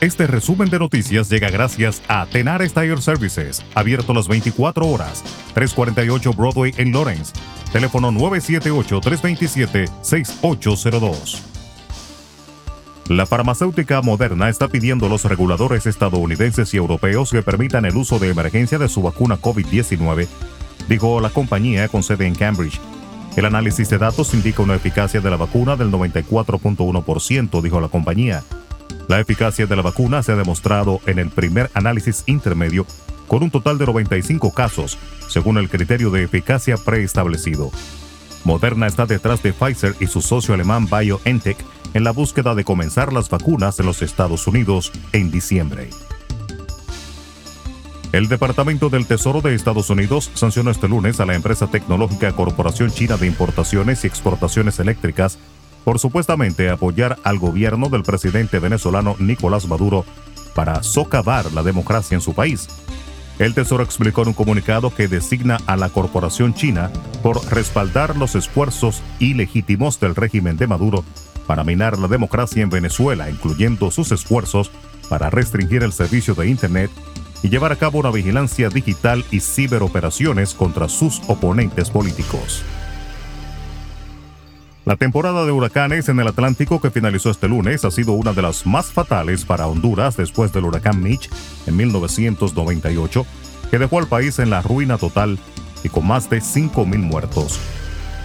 Este resumen de noticias llega gracias a Tenar Tire Services, abierto las 24 horas, 348 Broadway en Lawrence. Teléfono 978-327-6802. La farmacéutica Moderna está pidiendo a los reguladores estadounidenses y europeos que permitan el uso de emergencia de su vacuna COVID-19, dijo la compañía con sede en Cambridge. El análisis de datos indica una eficacia de la vacuna del 94.1%, dijo la compañía. La eficacia de la vacuna se ha demostrado en el primer análisis intermedio con un total de 95 casos, según el criterio de eficacia preestablecido. Moderna está detrás de Pfizer y su socio alemán BioNTech en la búsqueda de comenzar las vacunas en los Estados Unidos en diciembre. El Departamento del Tesoro de Estados Unidos sancionó este lunes a la empresa tecnológica Corporación China de Importaciones y Exportaciones Eléctricas por supuestamente apoyar al gobierno del presidente venezolano Nicolás Maduro para socavar la democracia en su país. El Tesoro explicó en un comunicado que designa a la corporación china por respaldar los esfuerzos ilegítimos del régimen de Maduro para minar la democracia en Venezuela, incluyendo sus esfuerzos para restringir el servicio de Internet y llevar a cabo una vigilancia digital y ciberoperaciones contra sus oponentes políticos. La temporada de huracanes en el Atlántico que finalizó este lunes ha sido una de las más fatales para Honduras después del huracán Mitch en 1998, que dejó al país en la ruina total y con más de 5.000 muertos.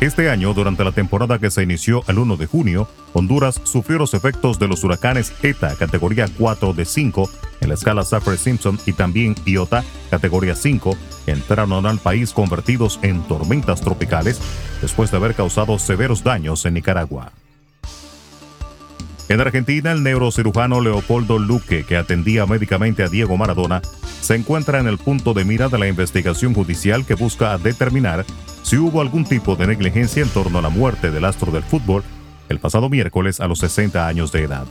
Este año, durante la temporada que se inició el 1 de junio, Honduras sufrió los efectos de los huracanes ETA categoría 4 de 5 en la escala Saffir-Simpson y también Iota categoría 5 entraron al país convertidos en tormentas tropicales después de haber causado severos daños en Nicaragua. En Argentina, el neurocirujano Leopoldo Luque, que atendía médicamente a Diego Maradona, se encuentra en el punto de mira de la investigación judicial que busca determinar si hubo algún tipo de negligencia en torno a la muerte del astro del fútbol el pasado miércoles a los 60 años de edad.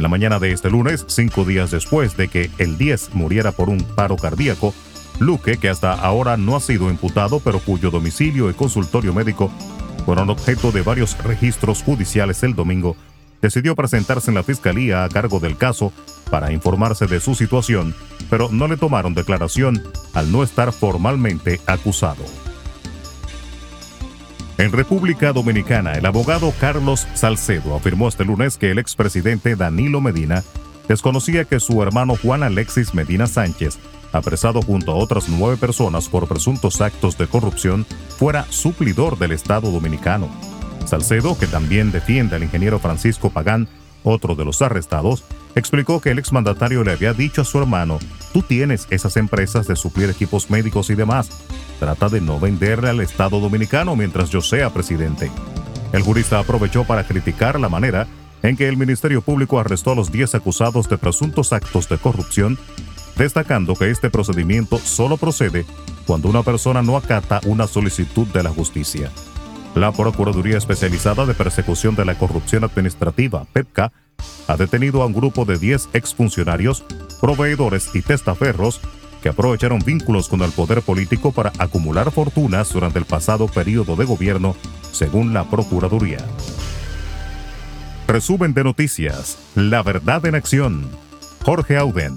En la mañana de este lunes, cinco días después de que el 10 muriera por un paro cardíaco, Luque, que hasta ahora no ha sido imputado, pero cuyo domicilio y consultorio médico fueron objeto de varios registros judiciales el domingo, decidió presentarse en la fiscalía a cargo del caso para informarse de su situación, pero no le tomaron declaración al no estar formalmente acusado. En República Dominicana, el abogado Carlos Salcedo afirmó este lunes que el expresidente Danilo Medina desconocía que su hermano Juan Alexis Medina Sánchez, apresado junto a otras nueve personas por presuntos actos de corrupción, fuera suplidor del Estado dominicano. Salcedo, que también defiende al ingeniero Francisco Pagán, otro de los arrestados, explicó que el exmandatario le había dicho a su hermano, tú tienes esas empresas de suplir equipos médicos y demás, trata de no venderle al Estado dominicano mientras yo sea presidente. El jurista aprovechó para criticar la manera en que el Ministerio Público arrestó a los 10 acusados de presuntos actos de corrupción, destacando que este procedimiento solo procede cuando una persona no acata una solicitud de la justicia. La Procuraduría Especializada de Persecución de la Corrupción Administrativa, PEPCA, ha detenido a un grupo de 10 exfuncionarios, proveedores y testaferros que aprovecharon vínculos con el poder político para acumular fortunas durante el pasado periodo de gobierno, según la Procuraduría. Resumen de noticias. La verdad en acción. Jorge Auden.